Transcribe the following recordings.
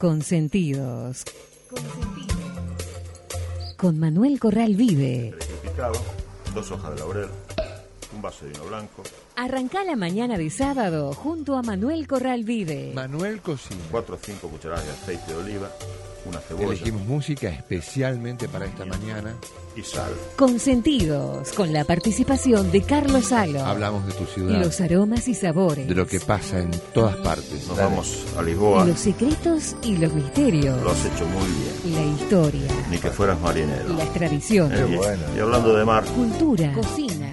Consentidos. Consentidos. Con Manuel Corral Vive. picado, dos hojas de laurel, un vaso de vino blanco, Arrancá la mañana de sábado junto a Manuel Corral Vive. Manuel Cocina. cuatro o cinco cucharadas de aceite de oliva, una cebolla Elegimos música especialmente para esta mañana. y sal. Consentidos. Con la participación de Carlos Salo. Hablamos de tu ciudad, Los aromas y sabores. de lo que pasa en todas partes. Nos vamos a Lisboa, Los secretos y los misterios. lo has hecho muy bien, La historia. ni que fueras marinero. Las tradiciones. Y, y hablando de mar, Cultura. Cocina.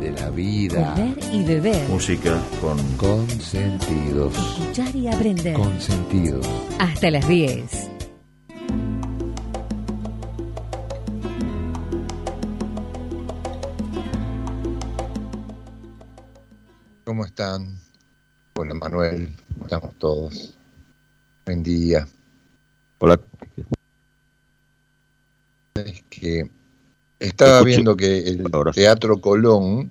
De la vida. Comer y beber. música con Consentidos. Escuchar y aprender. Consentidos. Hasta las 10. Están? Bueno, Manuel, ¿cómo estamos todos? Buen día. Hola. Es que estaba viendo que el. Teatro Colón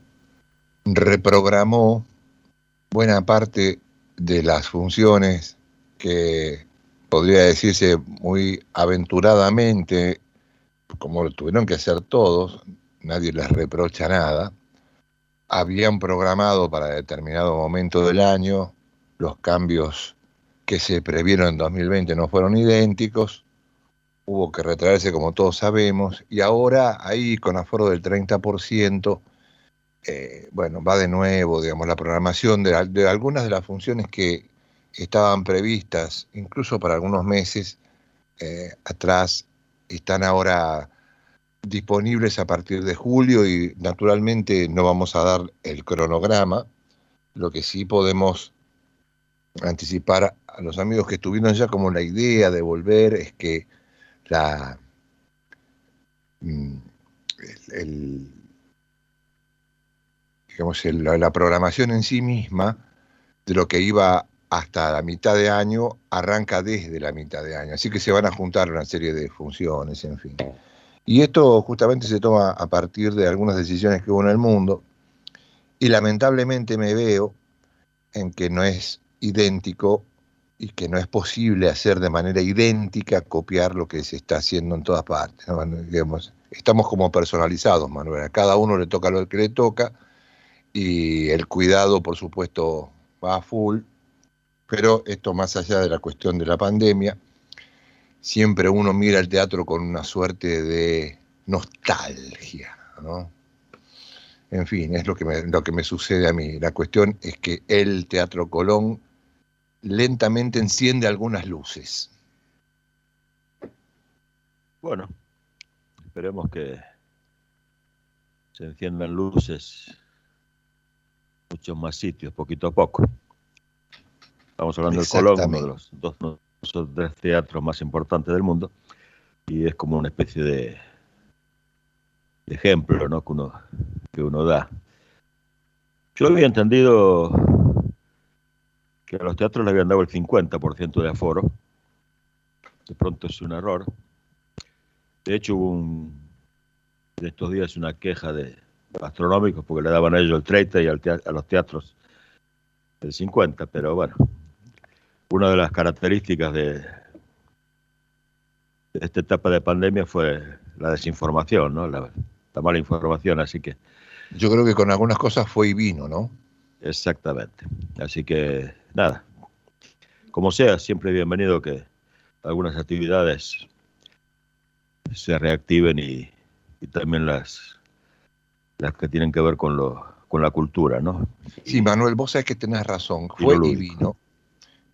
reprogramó buena parte de las funciones que podría decirse muy aventuradamente, como lo tuvieron que hacer todos, nadie les reprocha nada, habían programado para determinado momento del año, los cambios que se previeron en 2020 no fueron idénticos, hubo que retraerse como todos sabemos, y ahora ahí con aforo del 30%, eh, bueno, va de nuevo, digamos, la programación de, al- de algunas de las funciones que estaban previstas, incluso para algunos meses eh, atrás, están ahora disponibles a partir de julio y naturalmente no vamos a dar el cronograma, lo que sí podemos anticipar a los amigos que estuvieron ya como la idea de volver es que la, mm, el- digamos, la, la programación en sí misma de lo que iba hasta la mitad de año arranca desde la mitad de año. Así que se van a juntar una serie de funciones, en fin. Y esto justamente se toma a partir de algunas decisiones que hubo en el mundo. Y lamentablemente me veo en que no es idéntico y que no es posible hacer de manera idéntica copiar lo que se está haciendo en todas partes. estamos como personalizados, Manuel. A cada uno le toca lo que le toca y el cuidado, por supuesto, va a full. Pero esto más allá de la cuestión de la pandemia, siempre uno mira el teatro con una suerte de nostalgia, ¿no? En fin, es lo que, me, lo que me sucede a mí. La cuestión es que el Teatro Colón lentamente enciende algunas luces. Bueno, esperemos que se enciendan luces en muchos más sitios, poquito a poco. Estamos hablando del Colón, uno de los dos, tres teatros más importantes del mundo, y es como una especie de, ejemplo ¿no? que, uno, que uno da. Yo había entendido que a los teatros le habían dado el 50% de aforo. De pronto es un error. De hecho, hubo un, de estos días una queja de astronómicos porque le daban a ellos el 30 y al tea- a los teatros el 50, pero bueno, una de las características de, de esta etapa de pandemia fue la desinformación, ¿no? la, la mala información, así que Yo creo que con algunas cosas fue y vino, ¿no? exactamente. Así que nada, como sea, siempre bienvenido que algunas actividades se reactiven y, y también las, las que tienen que ver con, lo, con la cultura, ¿no? Sí, Manuel, vos sabés que tenés razón, fue y vino,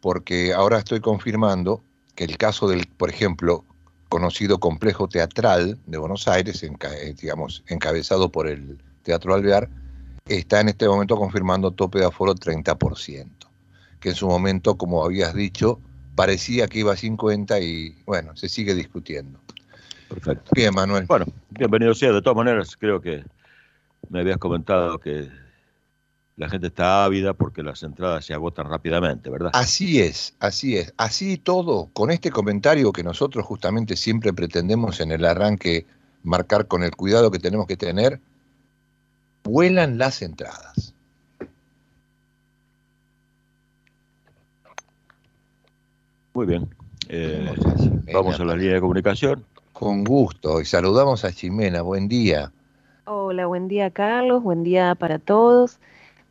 porque ahora estoy confirmando que el caso del, por ejemplo, conocido complejo teatral de Buenos Aires, enca- eh, digamos, encabezado por el Teatro Alvear, está en este momento confirmando tope de aforo 30%, que en su momento, como habías dicho, parecía que iba a 50 y bueno, se sigue discutiendo. Perfecto. Bien, Manuel. Bueno, bienvenido sea. De todas maneras, creo que me habías comentado que la gente está ávida porque las entradas se agotan rápidamente, ¿verdad? Así es, así es. Así todo, con este comentario que nosotros justamente siempre pretendemos en el arranque marcar con el cuidado que tenemos que tener, vuelan las entradas. Muy bien. Eh, vamos a la línea de comunicación. Con gusto. Y saludamos a Ximena. Buen día. Hola, buen día Carlos, buen día para todos.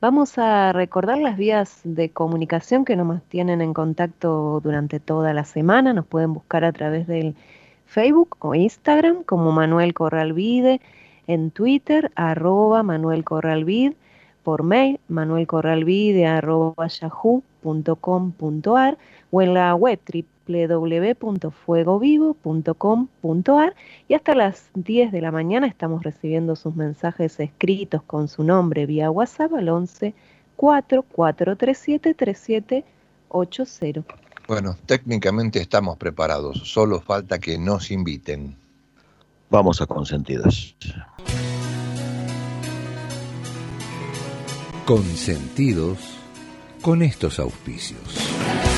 Vamos a recordar las vías de comunicación que nos mantienen en contacto durante toda la semana. Nos pueden buscar a través del Facebook o Instagram como Manuel Corralvide, en Twitter arroba Manuel Corralvid, por mail manuelcorralvide arroba yahoo.com.ar o en la web www.fuegovivo.com.ar y hasta las 10 de la mañana estamos recibiendo sus mensajes escritos con su nombre vía WhatsApp al 11 4437 3780. Bueno, técnicamente estamos preparados. Solo falta que nos inviten. Vamos a consentidos. Consentidos con estos auspicios.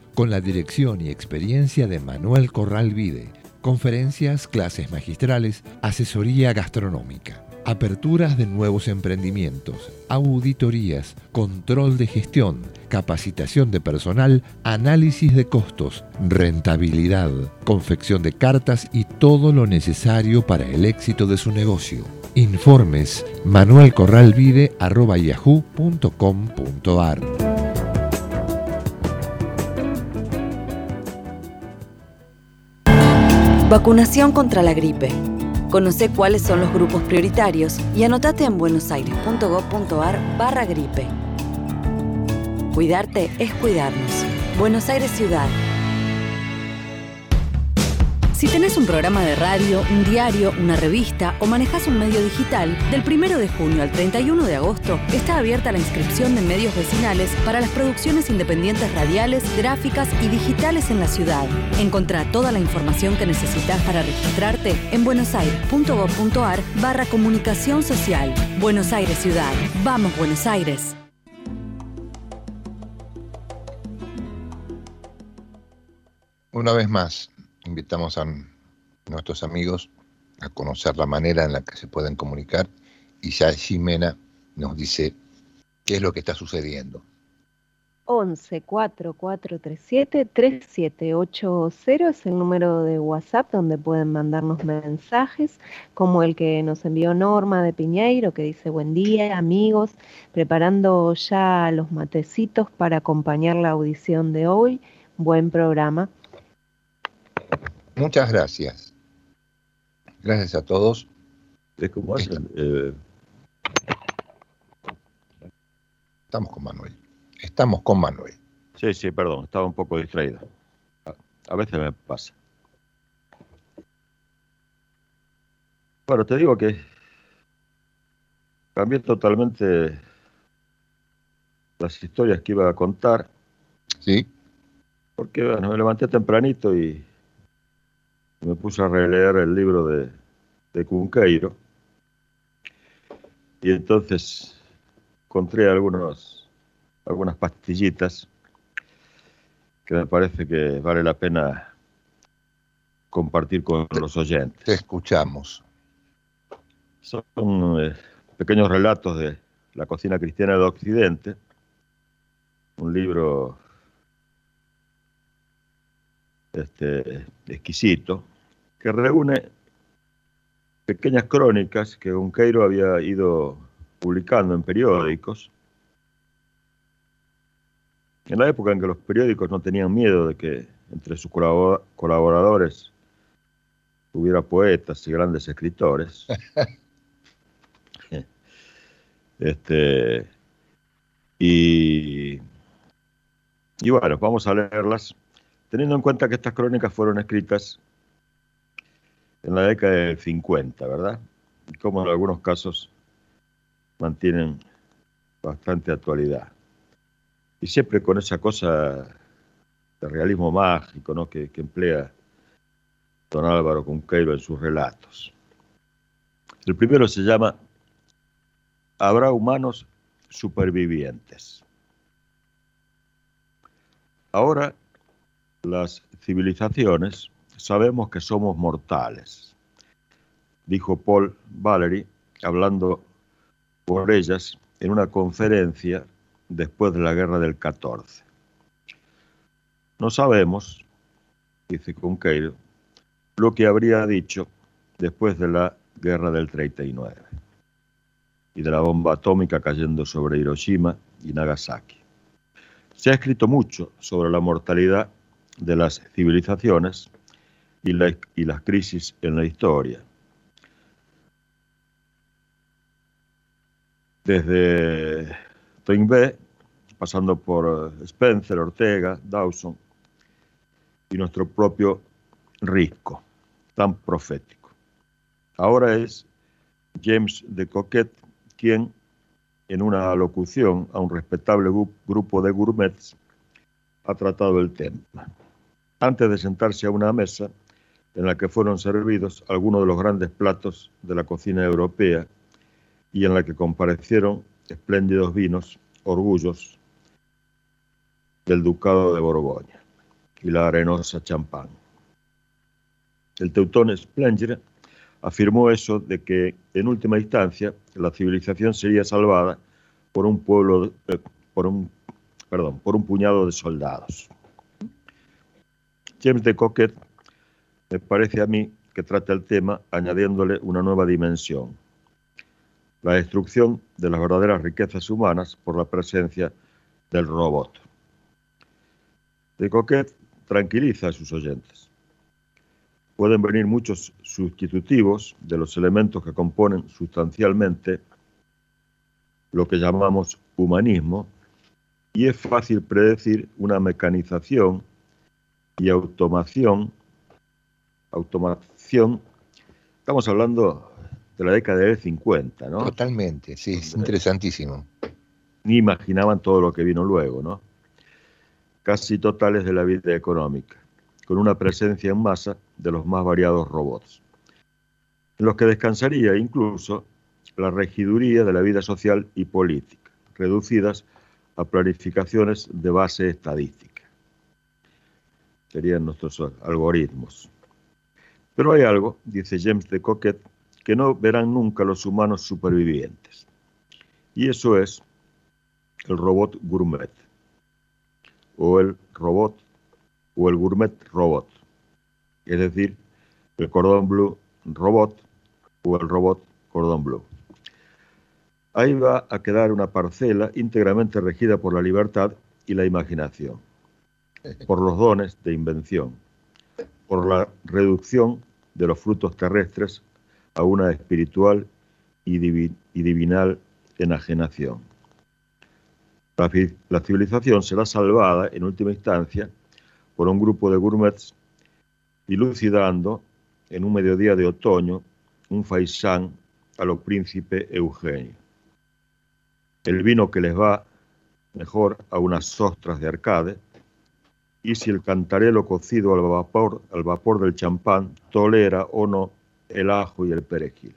con la dirección y experiencia de Manuel Corral Vide. Conferencias, clases magistrales, asesoría gastronómica, aperturas de nuevos emprendimientos, auditorías, control de gestión, capacitación de personal, análisis de costos, rentabilidad, confección de cartas y todo lo necesario para el éxito de su negocio. Informes manuelcorralvide.yahoo.com.ar Vacunación contra la gripe. Conoce cuáles son los grupos prioritarios y anotate en buenosaires.gov.ar barra gripe. Cuidarte es cuidarnos. Buenos Aires Ciudad. Si tenés un programa de radio, un diario, una revista o manejás un medio digital, del 1 de junio al 31 de agosto está abierta la inscripción de medios vecinales para las producciones independientes radiales, gráficas y digitales en la ciudad. Encontrá toda la información que necesitas para registrarte en buenosaires.gov.ar barra comunicación social. Buenos Aires Ciudad. Vamos Buenos Aires. Una vez más, invitamos a nuestros amigos a conocer la manera en la que se pueden comunicar y ya Ximena nos dice qué es lo que está sucediendo. 11 4437 3780 es el número de WhatsApp donde pueden mandarnos mensajes, como el que nos envió Norma de Piñeiro, que dice buen día amigos, preparando ya los matecitos para acompañar la audición de hoy. Buen programa. Muchas gracias. Gracias a todos. Es como hacen. eh, Estamos con Manuel. Estamos con Manuel. sí, sí, perdón, estaba un poco distraído. A, a veces me pasa. Bueno, te digo que cambié totalmente las historias que iba a contar, ¿Sí? porque bueno, me levanté tempranito y me puse a releer el libro de, de Cunqueiro. Y entonces encontré algunos, algunas pastillitas que me parece que vale la pena compartir con los oyentes. Te escuchamos. Son eh, pequeños relatos de la cocina cristiana de Occidente, un libro este, exquisito que reúne pequeñas crónicas que Unqueiro había ido publicando en periódicos. En la época en que los periódicos no tenían miedo de que entre sus colabora- colaboradores hubiera poetas y grandes escritores. este, y, y bueno, vamos a leerlas, teniendo en cuenta que estas crónicas fueron escritas en la década del 50, ¿verdad? Y como en algunos casos mantienen bastante actualidad. Y siempre con esa cosa de realismo mágico ¿no? que, emplea don Álvaro Cunqueiro en sus relatos. El primero se llama Habrá humanos supervivientes. Ahora las civilizaciones sabemos que somos mortales, dijo Paul Valery hablando por ellas en una conferencia después de la guerra del 14. No sabemos, dice Conqueiro, lo que habría dicho después de la guerra del 39 y de la bomba atómica cayendo sobre Hiroshima y Nagasaki. Se ha escrito mucho sobre la mortalidad de las civilizaciones y, la, y las crisis en la historia. Desde Toynbee, pasando por Spencer, Ortega, Dawson y nuestro propio Risco, tan profético. Ahora es James de Coquet quien, en una locución a un respetable grupo de gourmets, ha tratado el tema. Antes de sentarse a una mesa en la que fueron servidos algunos de los grandes platos de la cocina europea y en la que comparecieron espléndidos vinos, orgullos del Ducado de Borgoña y la arenosa champán. El teutón Splenger afirmó eso de que en última instancia la civilización sería salvada por un pueblo, eh, por un, perdón, por un puñado de soldados. James de Coquet me parece a mí que trata el tema añadiéndole una nueva dimensión, la destrucción de las verdaderas riquezas humanas por la presencia del robot. De Coquet tranquiliza a sus oyentes pueden venir muchos sustitutivos de los elementos que componen sustancialmente lo que llamamos humanismo y es fácil predecir una mecanización y automación. Automación, estamos hablando de la década del 50, ¿no? Totalmente, sí, es interesantísimo. Ni imaginaban todo lo que vino luego, ¿no? Casi totales de la vida económica con una presencia en masa de los más variados robots, en los que descansaría incluso la regiduría de la vida social y política, reducidas a planificaciones de base estadística. Serían nuestros algoritmos. Pero hay algo, dice James de Coquet, que no verán nunca los humanos supervivientes. Y eso es el robot gourmet o el robot o el Gourmet Robot, es decir, el Cordón Blue Robot o el Robot Cordón Blue. Ahí va a quedar una parcela íntegramente regida por la libertad y la imaginación, por los dones de invención, por la reducción de los frutos terrestres a una espiritual y, divinal enajenación. la civilización será salvada en última instancia por un grupo de gourmets dilucidando en un mediodía de otoño un faisán a lo príncipe Eugenio. El vino que les va mejor a unas ostras de arcade y si el cantarelo cocido al vapor, del champán tolera o no el ajo y el perejil.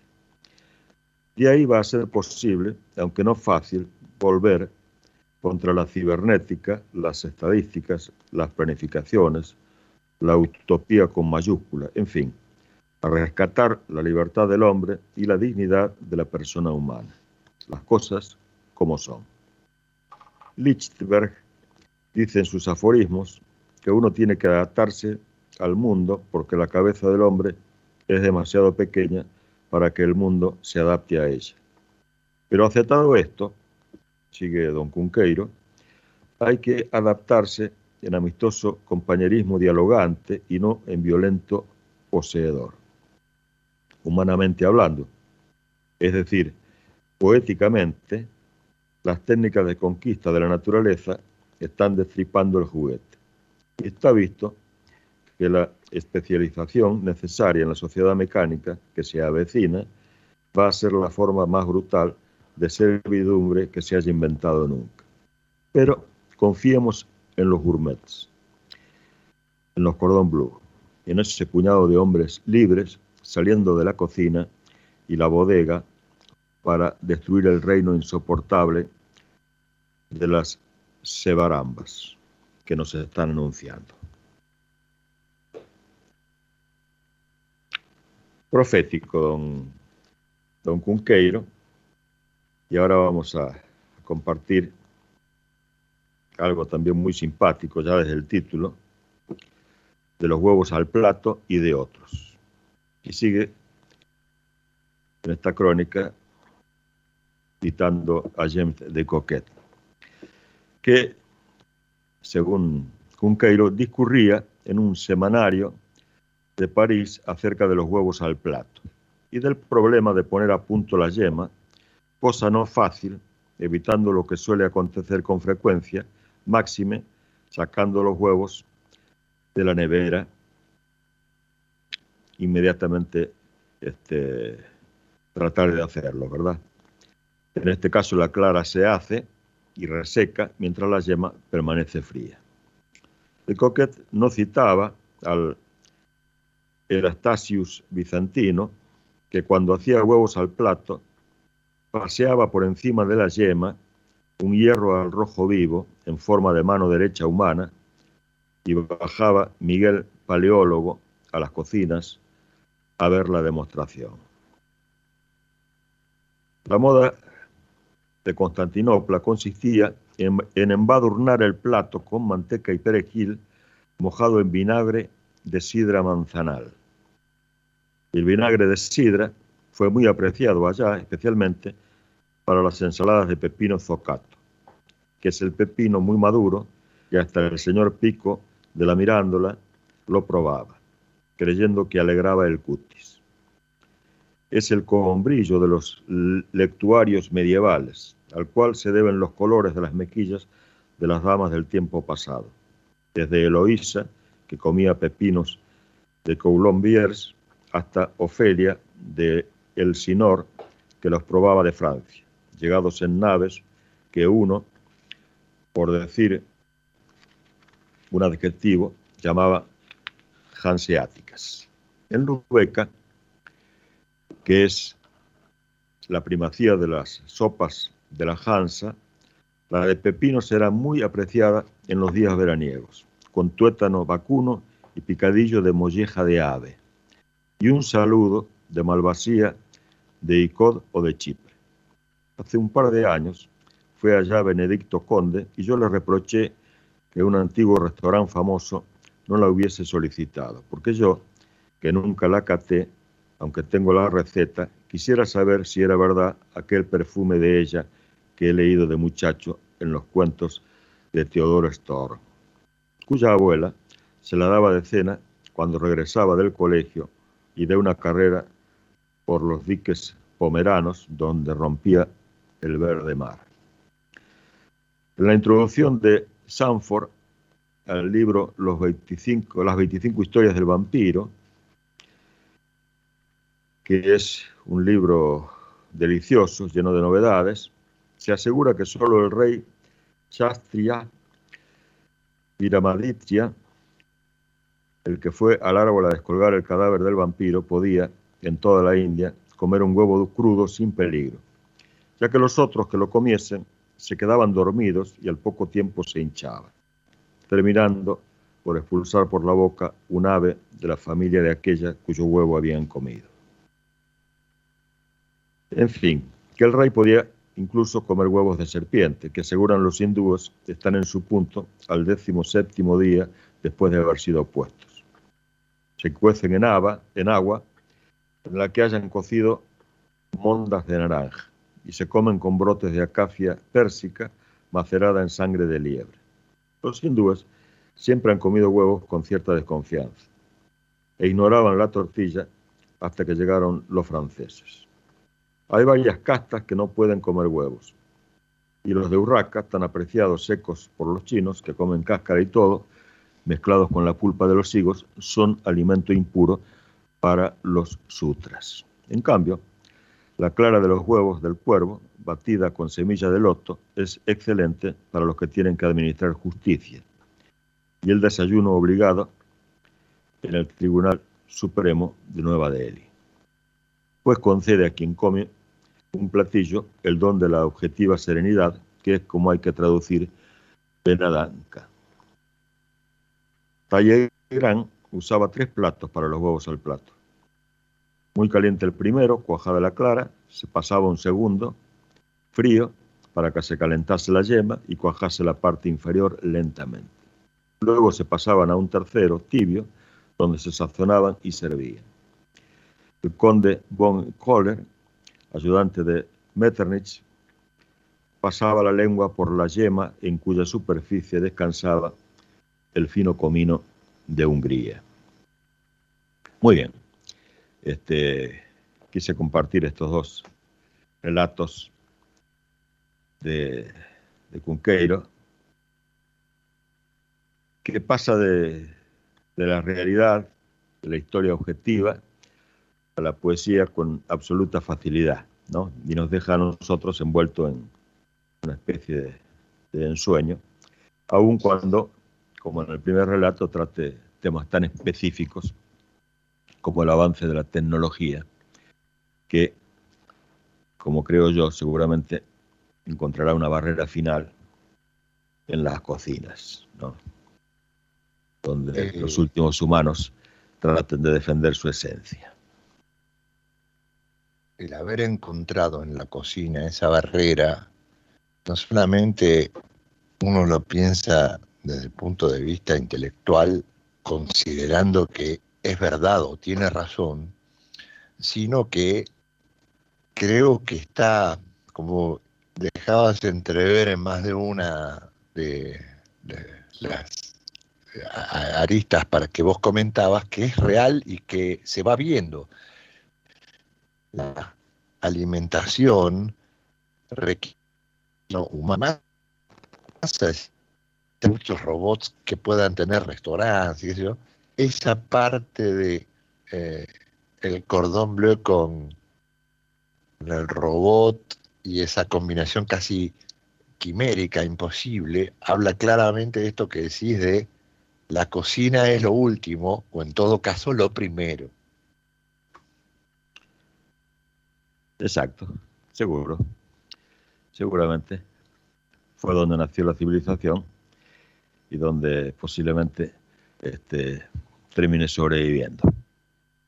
De ahí va a ser posible, aunque no fácil, volver contra la cibernética, las estadísticas, las planificaciones, la utopía con mayúscula, en fin, a rescatar la libertad del hombre y la dignidad de la persona humana, las cosas como son. Lichtenberg dice en sus aforismos que uno tiene que adaptarse al mundo porque la cabeza del hombre es demasiado pequeña para que el mundo se adapte a ella. Pero aceptado esto, sigue don Cunqueiro, hay que adaptarse en amistoso compañerismo dialogante y no en violento poseedor. Humanamente hablando, es decir, poéticamente, las técnicas de conquista de la naturaleza están destripando el juguete. Está visto que la especialización necesaria en la sociedad mecánica que se avecina va a ser la forma más brutal de servidumbre que se haya inventado nunca. Pero confiemos en los gourmets. en los cordón blue, en ese puñado de hombres libres saliendo de la cocina y la bodega para destruir el reino insoportable de las sebarambas que nos están anunciando. Profético, don, don Cunqueiro, y ahora vamos a compartir algo también muy simpático, ya desde el título, de los huevos al plato y de otros. Y sigue en esta crónica citando a James de Coquet, que, según Cunqueiro, discurría en un semanario de París acerca de los huevos al plato y del problema de poner a punto la yema, cosa no fácil, evitando lo que suele acontecer con frecuencia, máxime sacando los huevos de la nevera, inmediatamente este, tratar de hacerlo, ¿verdad? En este caso la clara se hace y reseca mientras la yema permanece fría. El Coquet no citaba al Erastasius bizantino, que cuando hacía huevos al plato, paseaba por encima de la yema un hierro al rojo vivo en forma de mano derecha humana y bajaba Miguel Paleólogo a las cocinas a ver la demostración. La moda de Constantinopla consistía en, embadurnar el plato con manteca y perejil mojado en vinagre de sidra manzanal. El vinagre de sidra fue muy apreciado allá, especialmente para las ensaladas de pepino zocato, que es el pepino muy maduro y hasta el señor Pico de la Mirándola lo probaba, creyendo que alegraba el cutis. Es el combrillo de los lectuarios medievales, al cual se deben los colores de las mejillas de las damas del tiempo pasado, desde Eloísa, que comía pepinos de Coulombiers, hasta Ofelia de El Sinor, que los probaba de Francia llegados en naves que uno, por decir un adjetivo, llamaba hanseáticas. En Lubeca, que es la primacía de las sopas de la Hansa, la de pepinos era muy apreciada en los días veraniegos, con tuétano vacuno y picadillo de molleja de ave, y un saludo de malvasía de icod o de chip. Hace un par de años fue allá Benedicto Conde y yo le reproché que un antiguo restaurante famoso no la hubiese solicitado, porque yo, que nunca la caté, aunque tengo la receta, quisiera saber si era verdad aquel perfume de ella que he leído de muchacho en los cuentos de Teodoro Storr, cuya abuela se la daba de cena cuando regresaba del colegio y de una carrera por los diques pomeranos donde rompía el verde mar. En la introducción de Sanford al libro Los 25, Las 25 historias del vampiro, que es un libro delicioso, lleno de novedades, se asegura que solo el rey Shastria Viramaditya, el que fue al árbol a descolgar el cadáver del vampiro, podía, en toda la India, comer un huevo crudo sin peligro ya que los otros que lo comiesen se quedaban dormidos y al poco tiempo se hinchaban, terminando por expulsar por la boca un ave de la familia de aquella cuyo huevo habían comido. En fin, que el rey podía incluso comer huevos de serpiente, que aseguran los hindúes están en su punto al décimo séptimo día después de haber sido puestos. Se cuecen en, agua, en agua en la que hayan cocido mondas de naranja y se comen con brotes de acacia pérsica macerada en sangre de liebre. Los hindúes siempre han comido huevos con cierta desconfianza e ignoraban la tortilla hasta que llegaron los franceses. Hay varias castas que no pueden comer huevos, y los de urraca, tan apreciados secos por los chinos, que comen cáscara y todo, mezclados con la pulpa de los higos, son alimento impuro para los sutras. En cambio, la clara de los huevos del cuervo, batida con semilla de loto, es excelente para los que tienen que administrar justicia. Y el desayuno obligado en el Tribunal Supremo de Nueva Delhi. Pues concede a quien come un platillo el don de la objetiva serenidad, que es como hay que traducir Benadanka. Talleyrand usaba tres platos para los huevos al plato. Muy caliente el primero, cuajada la clara, se pasaba un segundo, frío, para que se calentase la yema y cuajase la parte inferior lentamente. Luego se pasaban a un tercero, tibio, donde se sazonaban y servían. El conde von Kohler, ayudante de Metternich, pasaba la lengua por la yema en cuya superficie descansaba el fino comino de Hungría. Muy bien. Este, quise compartir estos dos relatos de, Cunqueiro, que pasa de la realidad, de la historia objetiva, a la poesía con absoluta facilidad, ¿no? Y nos deja a nosotros envueltos en una especie de, de ensueño, aun cuando, como en el primer relato, trate temas tan específicos como el avance de la tecnología, que, como creo yo, seguramente encontrará una barrera final en las cocinas, ¿no? donde Eh, los últimos humanos traten de defender su esencia. El haber encontrado en la cocina esa barrera, no solamente uno lo piensa desde el punto de vista intelectual, considerando que es verdad o tiene razón, sino que creo que está, como dejabas entrever en más de una de, de las aristas para que vos comentabas, que es real y que se va viendo. La alimentación requiere humana muchos robots que puedan tener restaurantes, esa parte de eh, el cordón bleu con el robot y esa combinación casi quimérica, imposible, habla claramente de esto que decís de la cocina es lo último, o en todo caso lo primero. Exacto, seguro. Seguramente fue donde nació la civilización y donde posiblemente este, termine sobreviviendo.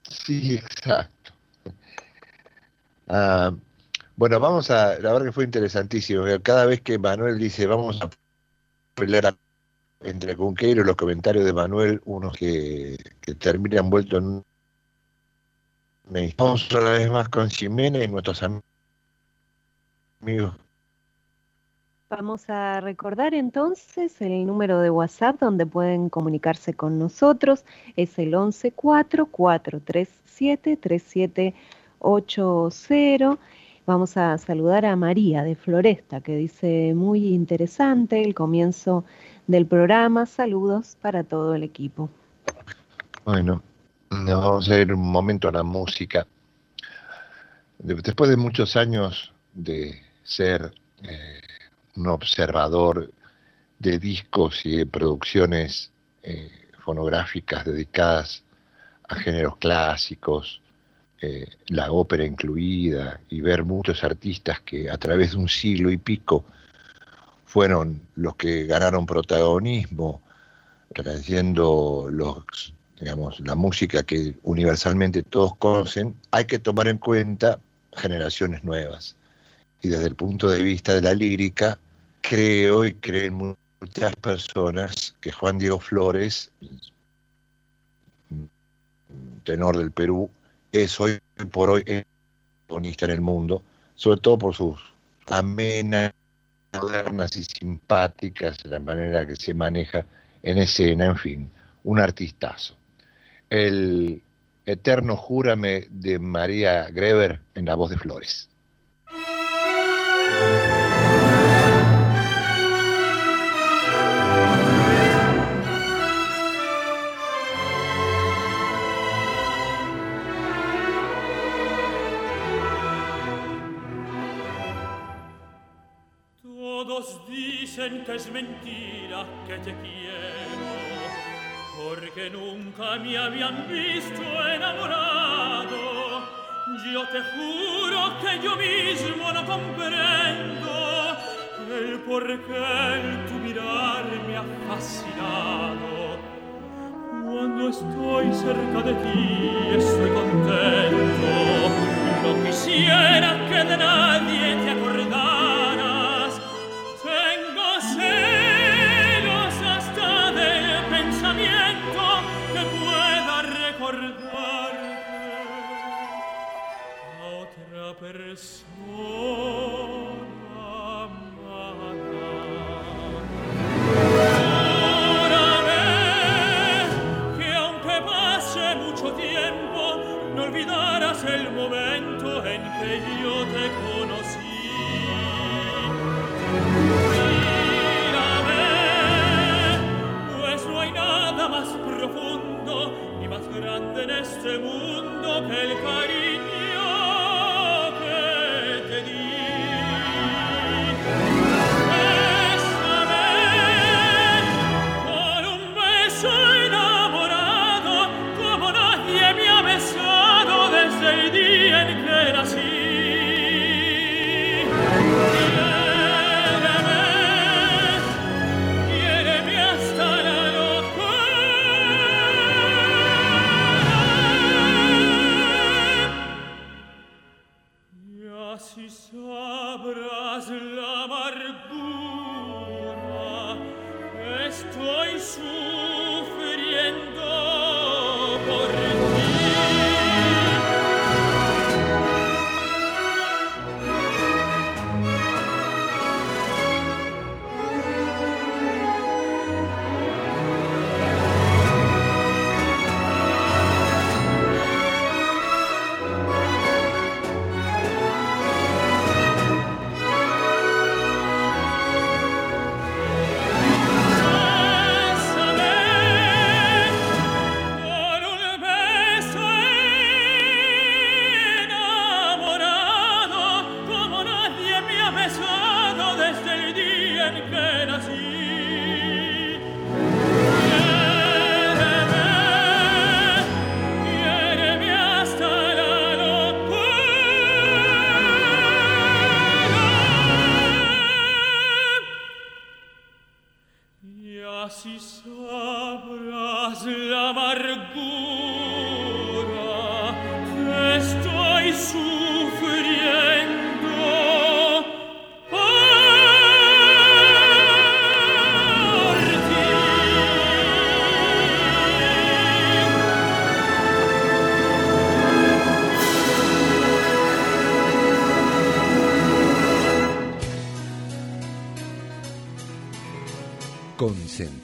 Sí, exacto. Ah, bueno, vamos a, la verdad que fue interesantísimo. Cada vez que Manuel dice vamos a pelear a- entre Cunqueiro los comentarios de Manuel, unos que, que terminan envueltos en Vamos una vez más con Ximena y nuestros am- amigos. Vamos a recordar entonces el número de WhatsApp donde pueden comunicarse con nosotros. Es el 114-437-3780. Vamos a saludar a María de Floresta que dice muy interesante el comienzo del programa. Saludos para todo el equipo. Bueno, vamos a ir un momento a la música. De- Después de muchos años de ser eh, un observador de discos y de producciones eh, fonográficas dedicadas a géneros clásicos, eh, la ópera incluida, y ver muchos artistas que a través de un siglo y pico fueron los que ganaron protagonismo, trayendo los, digamos, la música que universalmente todos conocen, hay que tomar en cuenta generaciones nuevas. Y desde el punto de vista de la lírica, creo y creen mu- muchas personas que Juan Diego Flores, tenor del Perú, es hoy por hoy el protagonista en el mundo, sobre todo por sus amenas, modernas y simpáticas, la manera que se maneja en escena, en fin, un artistazo. El eterno Júrame de María Greber en la voz de Flores. Todos dicen que es mentira que te quiero, Porque nunca me habían visto enamorado Yo te juro que yo mismo no comprendo. El por qué tu mirar me ha fascinado Cuando estoy cerca de ti estoy contento. No quisiera que de nadie te más profundo ni más grande en este mundo que el cariño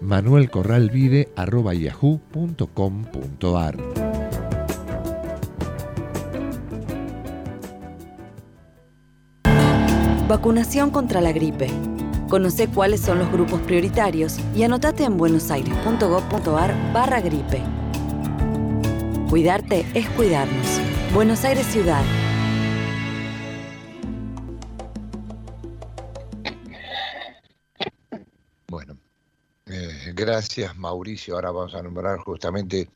manuelcorralvide.yahoo.com.ar Vacunación contra la gripe. Conoce cuáles son los grupos prioritarios y anotate en buenosaires.gov.ar barra gripe. Cuidarte es cuidarnos. Buenos Aires Ciudad. Gracias Mauricio. Ahora vamos a nombrar justamente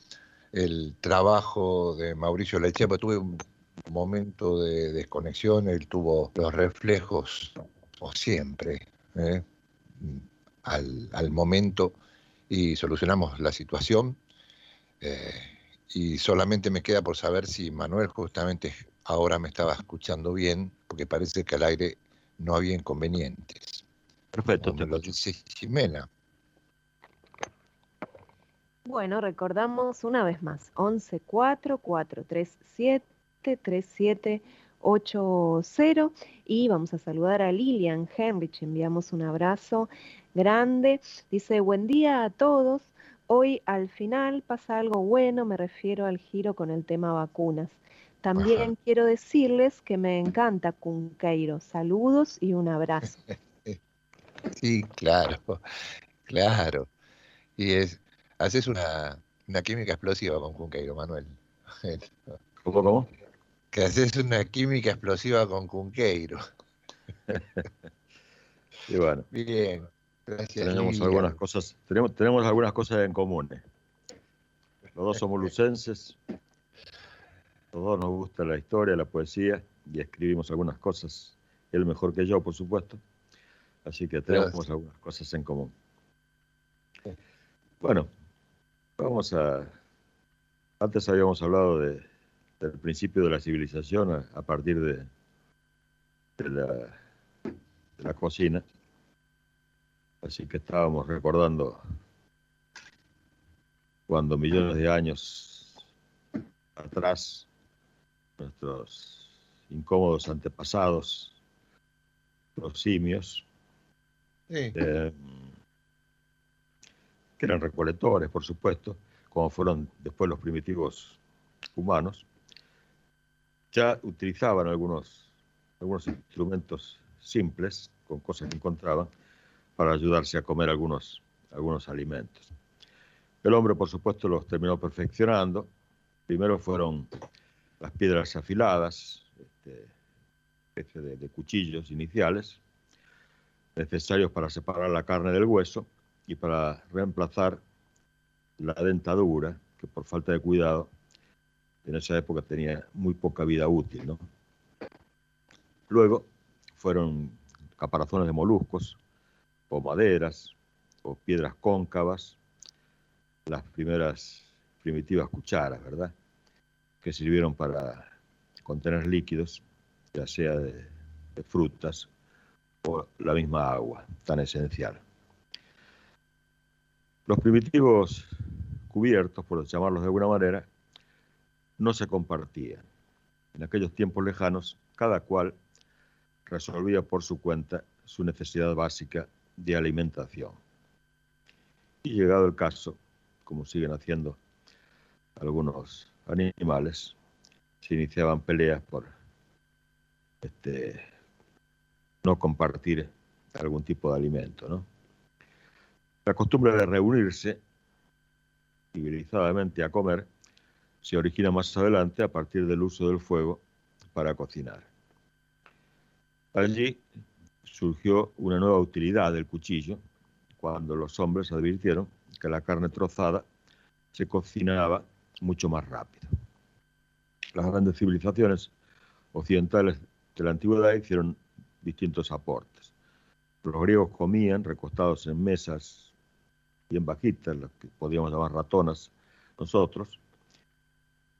el trabajo de Mauricio Lechepa. Tuve un momento de desconexión, él tuvo los reflejos, o siempre, ¿eh? al, al momento y solucionamos la situación. Eh, y solamente me queda por saber si Manuel justamente ahora me estaba escuchando bien, porque parece que al aire no había inconvenientes. Perfecto. te lo dice Jimena. Bueno, recordamos una vez más, 11 4 4 3 7 3 7 8 0 y vamos a saludar a Lilian Henrich, enviamos un abrazo grande, dice buen día a todos, hoy al final pasa algo bueno, me refiero al giro con el tema vacunas. También quiero decirles que me encanta Cunqueiro. Saludos y un abrazo. Sí, claro, claro. Y es, haces una, una química explosiva con Cunqueiro, Manuel. ¿Cómo, cómo? Que haces una química explosiva con Cunqueiro. y bueno. Bien. Gracias. Tenemos algunas cosas, tenemos, tenemos algunas cosas en común. Los dos somos lucenses, los dos nos gusta la historia, la poesía y escribimos algunas cosas. Él mejor que yo, por supuesto. Así que tenemos algunas cosas en común. Bueno, vamos a... Antes habíamos hablado de, del principio de la civilización a, partir de, de, la, de la cocina. Así que estábamos recordando cuando millones de años atrás nuestros incómodos antepasados, los simios, eh, que eran recolectores, por supuesto, como fueron después los primitivos humanos, ya utilizaban algunos, algunos instrumentos simples, con cosas que encontraban, para ayudarse a comer algunos, algunos alimentos. El hombre, por supuesto, los terminó perfeccionando. Primero fueron las piedras afiladas, este, de, de cuchillos iniciales, necesarios para separar la carne del hueso y para reemplazar la dentadura, que por falta de cuidado en esa época tenía muy poca vida útil. ¿no? Luego fueron caparazones de moluscos, o maderas, o piedras cóncavas, las primeras primitivas cucharas, ¿verdad? Que sirvieron para contener líquidos, ya sea de, de frutas o la misma agua, tan esencial. Los primitivos cubiertos, por llamarlos de alguna manera, no se compartían. En aquellos tiempos lejanos, cada cual resolvía por su cuenta su necesidad básica de alimentación. Y llegado el caso, como siguen haciendo algunos animales, se iniciaban peleas por este, no compartir algún tipo de alimento. ¿no? La costumbre de reunirse civilizadamente a comer se origina más adelante a partir del uso del fuego para cocinar. Allí surgió una nueva utilidad del cuchillo cuando los hombres advirtieron que la carne trozada se cocinaba mucho más rápido. Las grandes civilizaciones occidentales de la antigüedad hicieron distintos aportes. Los griegos comían recostados en mesas bien bajitas, las que podíamos llamar ratonas nosotros,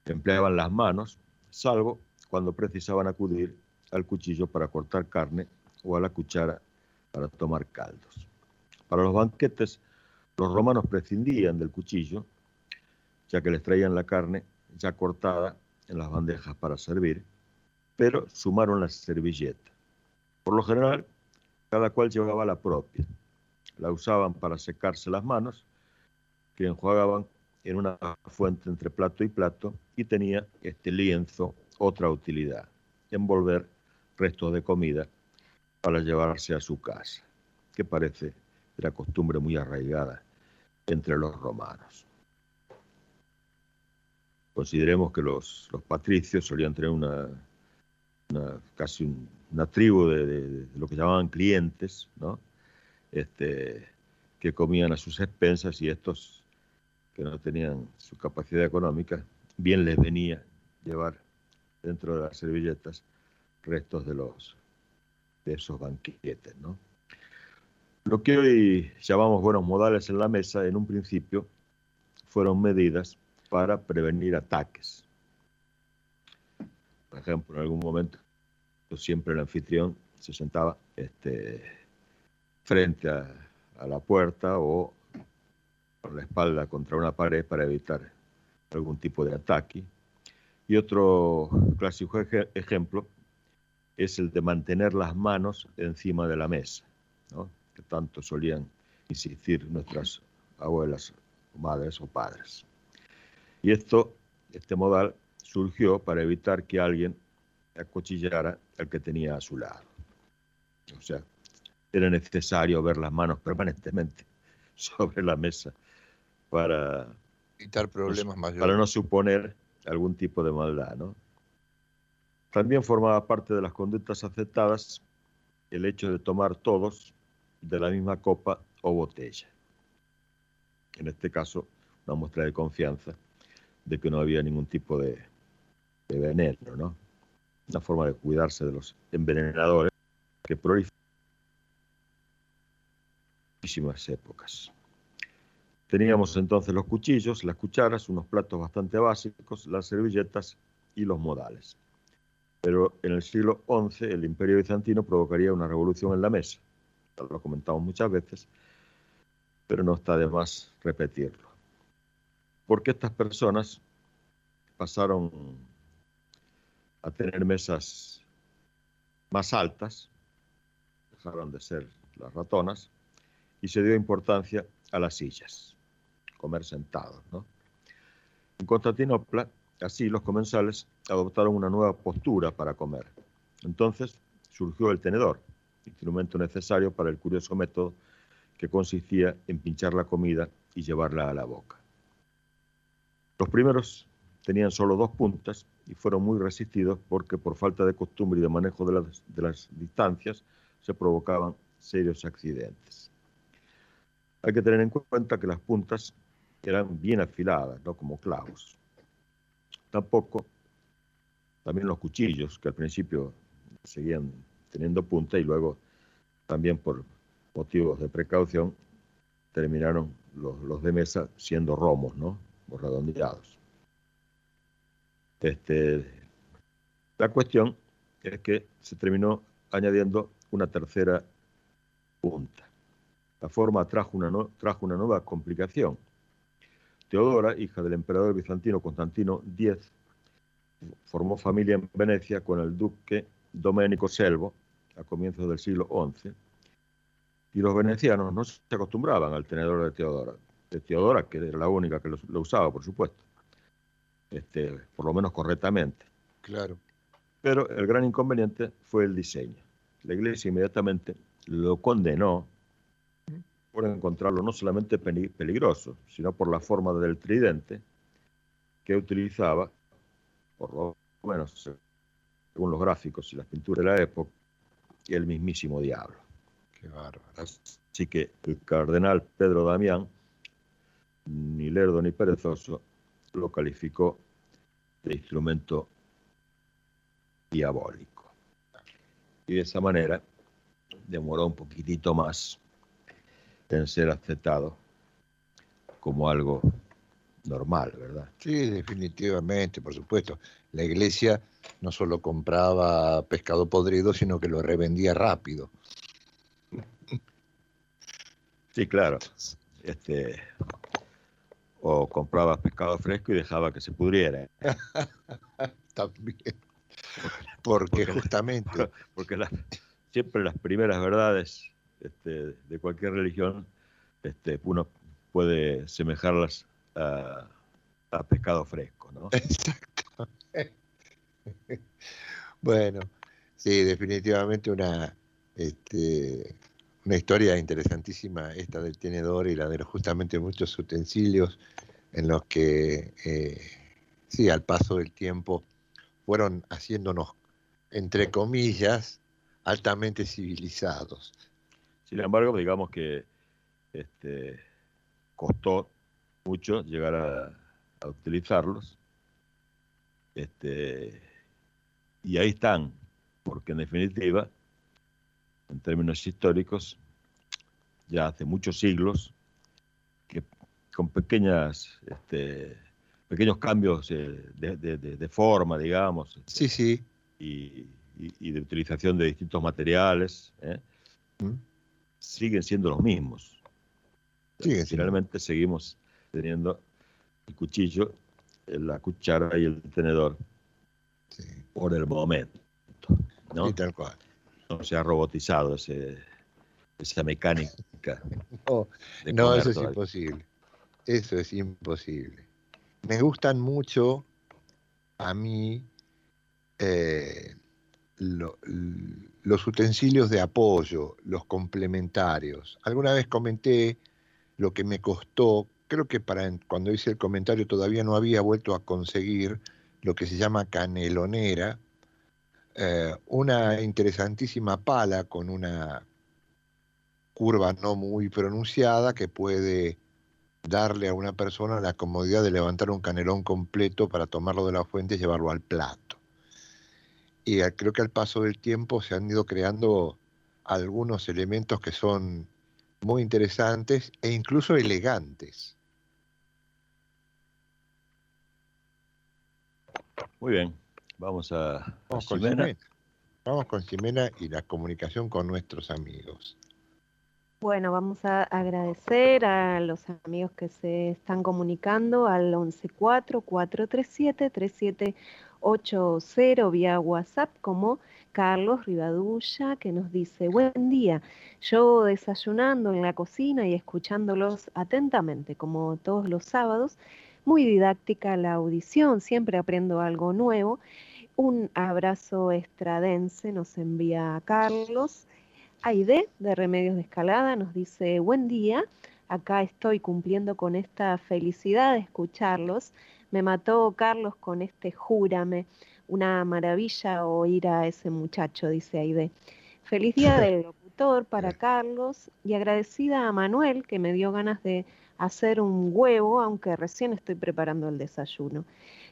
empleaban las manos, salvo cuando precisaban acudir al cuchillo para cortar carne o a la cuchara para tomar caldos. Para los banquetes, los romanos prescindían del cuchillo, ya que les traían la carne ya cortada en las bandejas para servir, pero sumaron la servilleta. Por lo general, cada cual llevaba la propia. La usaban para secarse las manos, que enjuagaban en una fuente entre plato y plato, y tenía este lienzo otra utilidad, envolver restos de comida para llevarse a su casa, que parece era costumbre muy arraigada entre los romanos. Consideremos que los, los patricios solían tener una, una casi un, una tribu de, de, de, lo que llamaban clientes, ¿no? Este, que comían a sus expensas y estos que no tenían su capacidad económica, bien les venía llevar dentro de las servilletas restos de los de esos banquetes, ¿no? Lo que hoy llamamos buenos modales en la mesa, en un principio, fueron medidas para prevenir ataques. Por ejemplo, en algún momento siempre el anfitrión se sentaba este, frente a, la puerta o con la espalda contra una pared para evitar algún tipo de ataque. Y otro clásico ejemplo es el de mantener las manos encima de la mesa, que tanto solían insistir nuestras abuelas, madres o padres. Y esto, este modal surgió para evitar que alguien acuchillara al que tenía a su lado. O sea, era necesario ver las manos permanentemente sobre la mesa para evitar problemas mayores. Para no suponer algún tipo de maldad, ¿no? También formaba parte de las conductas aceptadas el hecho de tomar todos de la misma copa o botella. En este caso, una muestra de confianza de que no había ningún tipo de, de veneno, ¿no? Una forma de cuidarse de los envenenadores que proliferan muchísimas épocas. Teníamos entonces los cuchillos, las cucharas, unos platos bastante básicos, las servilletas y los modales. Pero en el siglo XI el imperio bizantino provocaría una revolución en la mesa. Lo comentamos muchas veces, pero no está de más repetirlo. Porque estas personas pasaron a tener mesas más altas, dejaron de ser las ratonas, y se dio importancia a las sillas comer sentados. En Constantinopla, así los comensales adoptaron una nueva postura para comer. Entonces surgió el tenedor, instrumento necesario para el curioso método que consistía en pinchar la comida y llevarla a la boca. Los primeros tenían solo dos puntas y fueron muy resistidos porque por falta de costumbre y de manejo de las distancias se provocaban serios accidentes. Hay que tener en cuenta que las puntas eran bien afiladas, ¿no? como clavos. Tampoco, también los cuchillos, que al principio seguían teniendo punta y luego también por motivos de precaución terminaron los, de mesa siendo romos, ¿no? O redondeados. Este, la cuestión es que se terminó añadiendo una tercera punta. La forma trajo una, no, trajo una nueva complicación Teodora, hija del emperador bizantino Constantino X, formó familia en Venecia con el duque Domenico Selvo a comienzos del siglo XI. Y los venecianos no se acostumbraban al tenedor de Teodora, de Teodora, que era la única que lo, lo usaba, por supuesto, este, por lo menos correctamente. Claro. Pero el gran inconveniente fue el diseño. La iglesia inmediatamente lo condenó por encontrarlo no solamente peligroso, sino por la forma del tridente que utilizaba, por lo menos según los gráficos y las pinturas de la época, el mismísimo diablo. Qué bárbaro. Así que el cardenal Pedro Damián, ni lerdo ni perezoso, lo calificó de instrumento diabólico. Y de esa manera demoró un poquitito más en ser aceptado como algo normal, ¿verdad? Sí, definitivamente, por supuesto. La iglesia no solo compraba pescado podrido, sino que lo revendía rápido. Sí, claro. Este, o compraba pescado fresco y dejaba que se pudriera. También. Porque, Porque- justamente, Porque siempre las primeras verdades este, de cualquier religión, este, uno puede semejarlas a, pescado fresco, ¿no? Exactamente. Bueno, sí, definitivamente una, este, una historia interesantísima esta del tenedor y la de justamente muchos utensilios en los que, eh, sí, al paso del tiempo fueron haciéndonos, entre comillas, altamente civilizados. Sin embargo, digamos que este, costó mucho llegar a, a utilizarlos. Este, y ahí están, porque en definitiva, en términos históricos, ya hace muchos siglos, que con pequeñas este, pequeños cambios eh, de, de- de- de forma, digamos, Sí, sí. y, y- y de utilización de distintos materiales, ¿eh? ¿Mm? Siguen siendo los mismos. Siguen siendo. Finalmente seguimos teniendo el cuchillo, la cuchara y el tenedor sí. por el momento. ¿no? Sí, tal cual. no se ha robotizado ese, esa mecánica. No, no, eso es imposible. Eso es imposible. Me gustan mucho a mí eh, los utensilios de apoyo, los complementarios. Alguna vez comenté lo que me costó, creo que para cuando hice el comentario todavía no había vuelto a conseguir lo que se llama canelonera, eh, una interesantísima pala con una curva no muy pronunciada que puede darle a una persona la comodidad de levantar un canelón completo para tomarlo de la fuente y llevarlo al plato. Y creo que al paso del tiempo se han ido creando algunos elementos que son muy interesantes e incluso elegantes. Muy bien, vamos a, a Vamos con Ximena. Ximena. Vamos con Ximena y la comunicación con nuestros amigos. Bueno, vamos a agradecer a los amigos que se están comunicando al 114-437-3780 vía WhatsApp, como Carlos Rivadulla, que nos dice, buen día, yo desayunando en la cocina y escuchándolos atentamente, como todos los sábados, muy didáctica la audición, siempre aprendo algo nuevo. Un abrazo estradense nos envía Carlos. Aide de Remedios de Escalada nos dice, buen día, acá estoy cumpliendo con esta felicidad de escucharlos. Me mató Carlos con este júrame, una maravilla oír a ese muchacho, dice Aide. Feliz día del locutor para Carlos y agradecida a Manuel que me dio ganas de hacer un huevo, aunque recién estoy preparando el desayuno.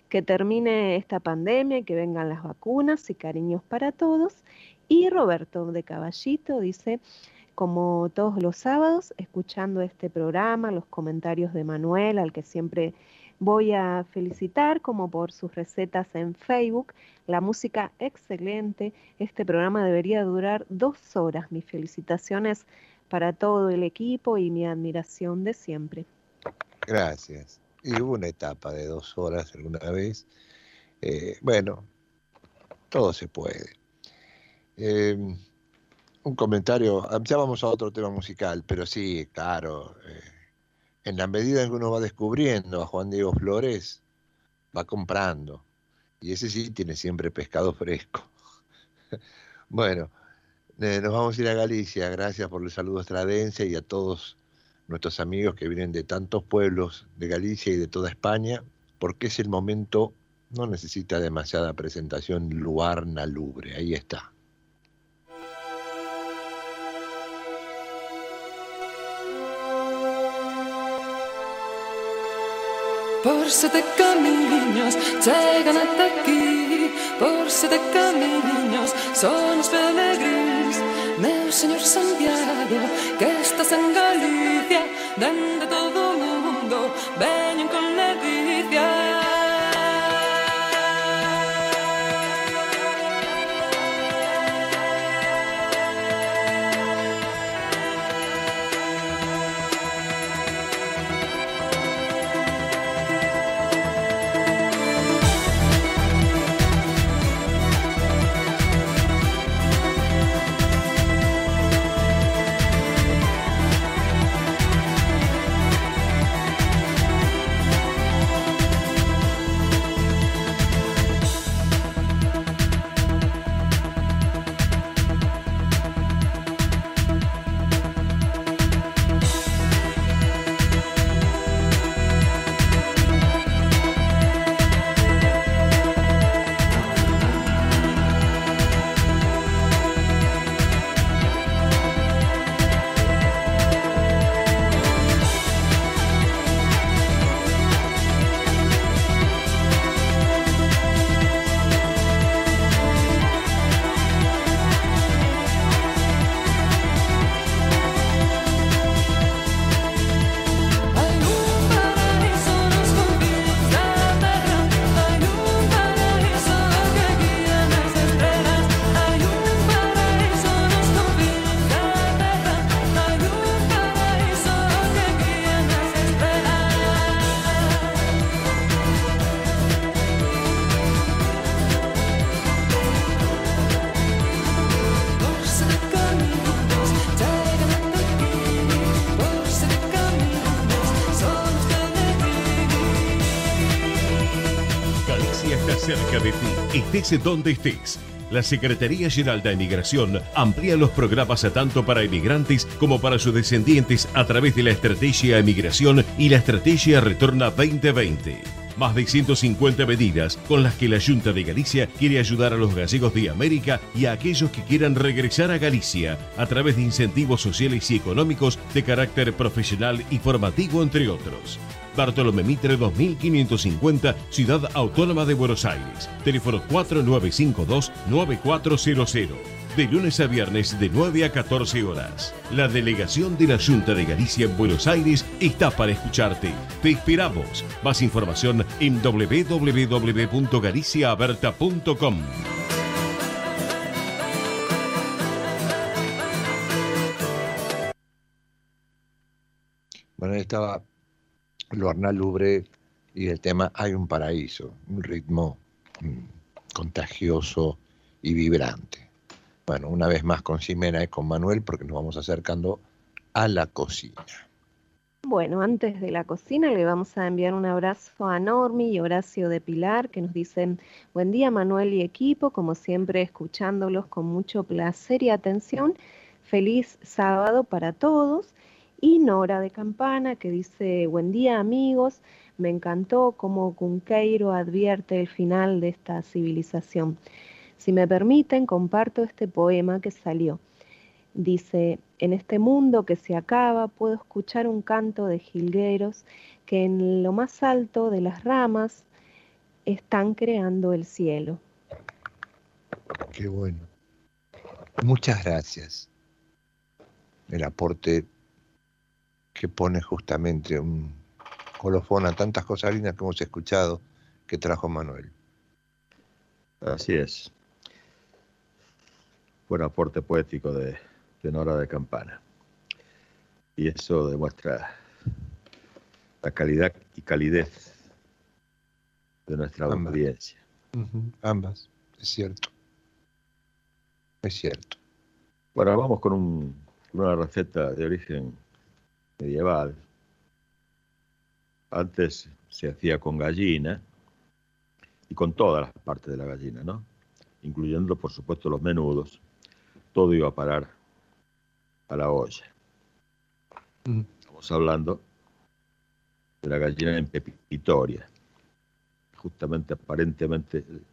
Que termine esta pandemia y que vengan las vacunas y cariños para todos. Y Roberto de Caballito dice, como todos los sábados, escuchando este programa, los comentarios de Manuel, al que siempre voy a felicitar, como por sus recetas en Facebook, la música excelente. Este programa debería durar dos horas. Mis felicitaciones para todo el equipo y mi admiración de siempre. Gracias. Y hubo una etapa de dos horas alguna vez. Eh, bueno, todo se puede. Eh, un comentario, ah, ya vamos a otro tema musical, pero sí, claro, eh, en la medida en que uno va descubriendo a Juan Diego Flores, va comprando. Y ese sí tiene siempre pescado fresco. bueno, nos vamos a ir a Galicia. Gracias por el saludo estradense y a todos nuestros amigos que vienen de tantos pueblos de Galicia y de toda España, porque es el momento, no necesita demasiada presentación, Luarna Lubre, ahí está. Forse de camiños chegan ata aquí. Forse de camiños son os pelegríns Meu señor Santiago, que estás en Galicia Dende todo o mundo, veñen con ele estés estés. La Secretaría General de Emigración amplía los programas tanto para emigrantes como para sus descendientes a través de la Estrategia Emigración y la Estrategia Retorna 2020 más de 150 medidas con las que la Junta de Galicia quiere ayudar a los gallegos de América y a aquellos que quieran regresar a Galicia a través de incentivos sociales y económicos de carácter profesional y formativo, entre otros. Bartolomé Mitre 2550, Ciudad Autónoma de Buenos Aires. Teléfono 4952-9400 de lunes a viernes de 9 a 14 horas. La delegación de la Junta de Galicia en Buenos Aires está para escucharte. Te esperamos. Más información en www.galiciaaberta.com. Bueno, ahí estaba Lorna Lubre y el tema Hay un paraíso, un ritmo mm, contagioso y vibrante. Bueno, una vez más con Ximena y con Manuel porque nos vamos acercando a la cocina. Bueno, antes de la cocina le vamos a enviar un abrazo a Normi y Horacio de Pilar que nos dicen buen día Manuel y equipo, como siempre escuchándolos con mucho placer y atención. Feliz sábado para todos. Y Nora de Campana que dice buen día amigos, me encantó cómo Cunqueiro advierte el final de esta civilización. Si me permiten, comparto este poema que salió. Dice, en este mundo que se acaba puedo escuchar un canto de jilgueros que en lo más alto de las ramas están creando el cielo. Qué bueno. Muchas gracias. El aporte que pone justamente un colofón a tantas cosas lindas que hemos escuchado que trajo Manuel. Así es buen aporte poético de, Nora de Campana. Y eso demuestra la calidad y calidez de nuestra audiencia. Ambas, es cierto. Es cierto. Bueno, vamos con una receta de origen medieval. Antes se hacía con gallina y con todas las partes de la gallina, ¿no? Incluyendo, por supuesto, los menudos todo iba a parar a la olla. Mm. Estamos hablando de la gallina en pepitoria. Justamente, aparentemente, el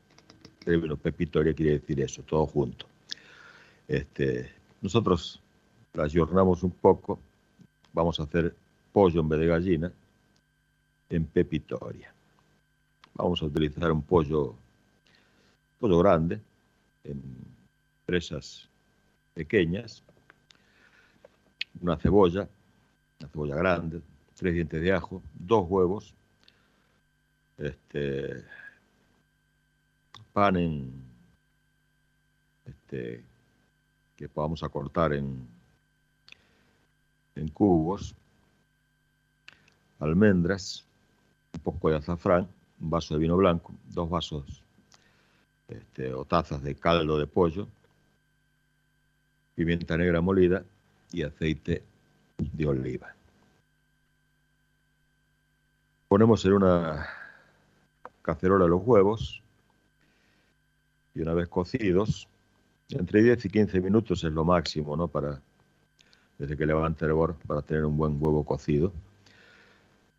término pepitoria quiere decir eso, todo junto. Este, nosotros la ayornamos un poco, vamos a hacer pollo en vez de gallina en pepitoria. Vamos a utilizar un pollo, pollo grande, en presas pequeñas, una cebolla, una cebolla grande, tres dientes de ajo, dos huevos, este, pan en, este, que a cortar en, en cubos, almendras, un poco de azafrán, un vaso de vino blanco, dos vasos este, o tazas de caldo de pollo, pimienta negra molida y aceite de oliva. Ponemos en una cacerola los huevos y una vez cocidos, entre 10 y 15 minutos es lo máximo, ¿no? Para, desde que levanta el hervor, para tener un buen huevo cocido.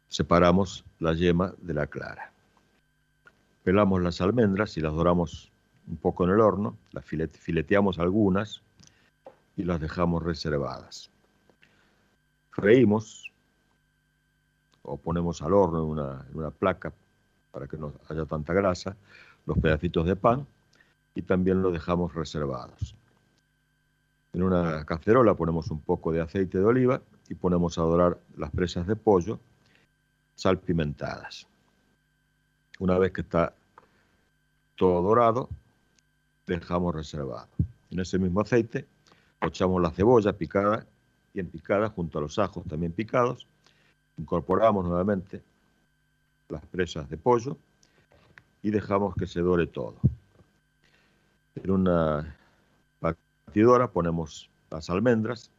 Separamos la yema de la clara. Pelamos las almendras y las doramos un poco en el horno, las fileteamos algunas y las dejamos reservadas. Freímos o ponemos al horno en una, placa para que no haya tanta grasa los pedacitos de pan y también los dejamos reservados. En una cacerola ponemos un poco de aceite de oliva y ponemos a dorar las presas de pollo salpimentadas. Una vez que está todo dorado, dejamos reservado. En ese mismo aceite echamos la cebolla picada, bien picada, junto a los ajos también picados. Incorporamos nuevamente las presas de pollo y dejamos que se dore todo. En una batidora ponemos las almendras,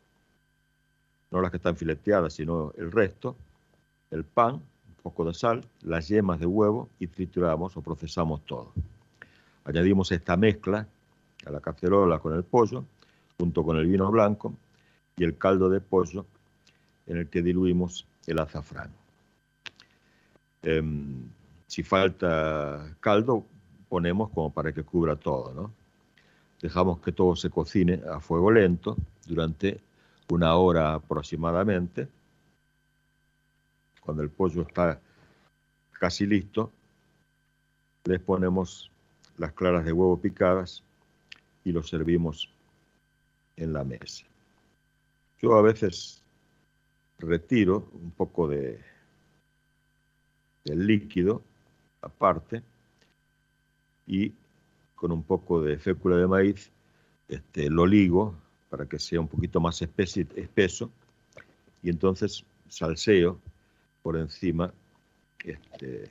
no las que están fileteadas, sino el resto, el pan, un poco de sal, las yemas de huevo y trituramos o procesamos todo. Añadimos esta mezcla a la cacerola con el pollo, junto con el vino blanco y el caldo de pollo en el que diluimos el azafrán. Em, si falta caldo, ponemos como para que cubra todo, ¿no? Dejamos que todo se cocine a fuego lento durante una hora aproximadamente. Cuando el pollo está casi listo, les ponemos las claras de huevo picadas y lo servimos en la mesa. Yo a veces retiro un poco de, del líquido aparte y con un poco de fécula de maíz este, lo ligo para que sea un poquito más espeso y entonces salseo por encima este,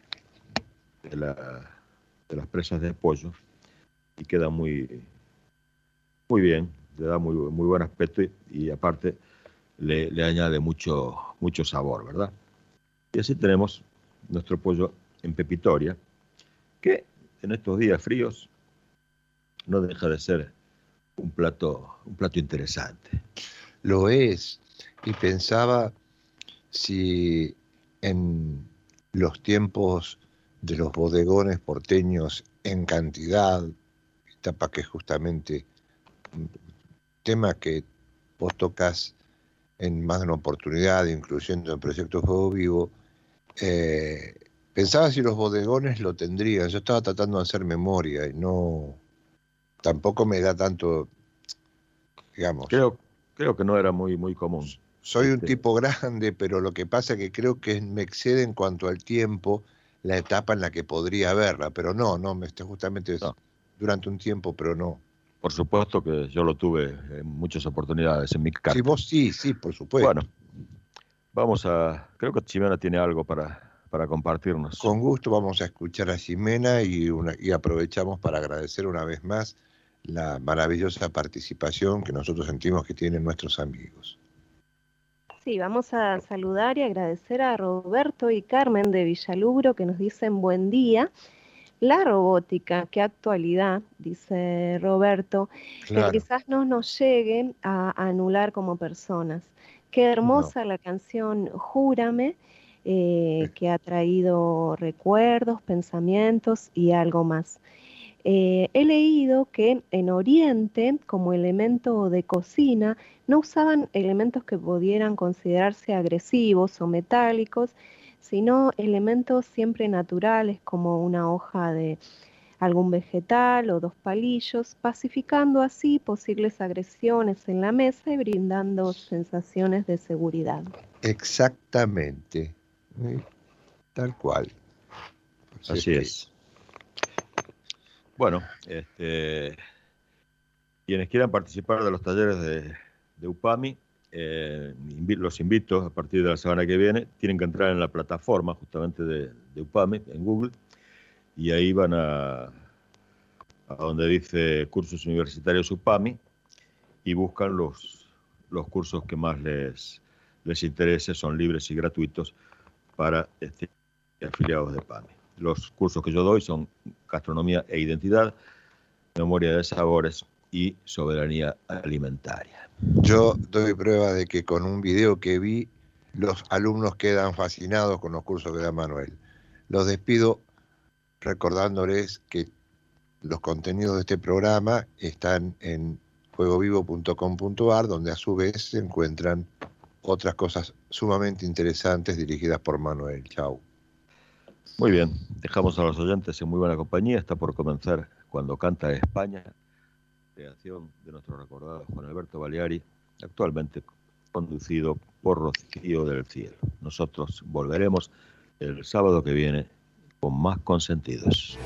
de, las presas de pollo y queda muy, muy bien, le da muy, muy buen aspecto y, aparte le, le, añade mucho, mucho sabor, ¿verdad? Y así tenemos nuestro pollo en pepitoria, que en estos días fríos no deja de ser un plato, un plato interesante. Lo es. Y pensaba si en los tiempos de los bodegones porteños en cantidad, etapa que justamente tema que vos tocas en más de una oportunidad, incluyendo el proyecto Juego Vivo, eh, pensaba si los bodegones lo tendrían. Yo estaba tratando de hacer memoria y no, tampoco me da tanto digamos. Creo, creo que no era muy, muy común. Soy un este tipo grande, pero lo que pasa es que creo que me excede en cuanto al tiempo la etapa en la que podría haberla, pero no, no, me está justamente durante un tiempo, pero no. Por supuesto que yo lo tuve en muchas oportunidades en mi casa. Sí, vos sí, sí, por supuesto. Bueno, vamos a. Creo que Ximena tiene algo para, para compartirnos. Con gusto vamos a escuchar a Ximena y, y aprovechamos para agradecer una vez más la maravillosa participación que nosotros sentimos que tienen nuestros amigos. Sí, vamos a saludar y agradecer a Roberto y Carmen de Villalubro que nos dicen buen día. La robótica, qué actualidad, dice Roberto, que quizás no nos llegue a anular como personas. Qué hermosa la canción Júrame, eh, que ha traído recuerdos, pensamientos y algo más. Eh, he leído que en Oriente, como elemento de cocina, no usaban elementos que pudieran considerarse agresivos o metálicos, sino elementos siempre naturales como una hoja de algún vegetal o dos palillos, pacificando así posibles agresiones en la mesa y brindando sensaciones de seguridad. Exactamente, tal cual. Así es. Bueno, este, quienes quieran participar de los talleres de, UPAMI, eh, los invito a partir de la semana que viene. Tienen que entrar en la plataforma justamente de, UPAMI, en Google, y ahí van a, donde dice cursos universitarios UPAMI y buscan los, los cursos que más les, les interese, son libres y gratuitos para este, afiliados de UPAMI. Los cursos que yo doy son gastronomía e identidad, memoria de sabores y soberanía alimentaria. Yo doy prueba de que con un video que vi, los alumnos quedan fascinados con los cursos que da Manuel. Los despido recordándoles que los contenidos de este programa están en fuegovivo.com.ar, donde a su vez se encuentran otras cosas sumamente interesantes dirigidas por Manuel. Chau. Muy bien, dejamos a los oyentes en muy buena compañía. Está por comenzar Cuando canta España, creación de nuestro recordado Juan Alberto Baleari, actualmente conducido por Rocío del Cielo. Nosotros volveremos el sábado que viene con más consentidos.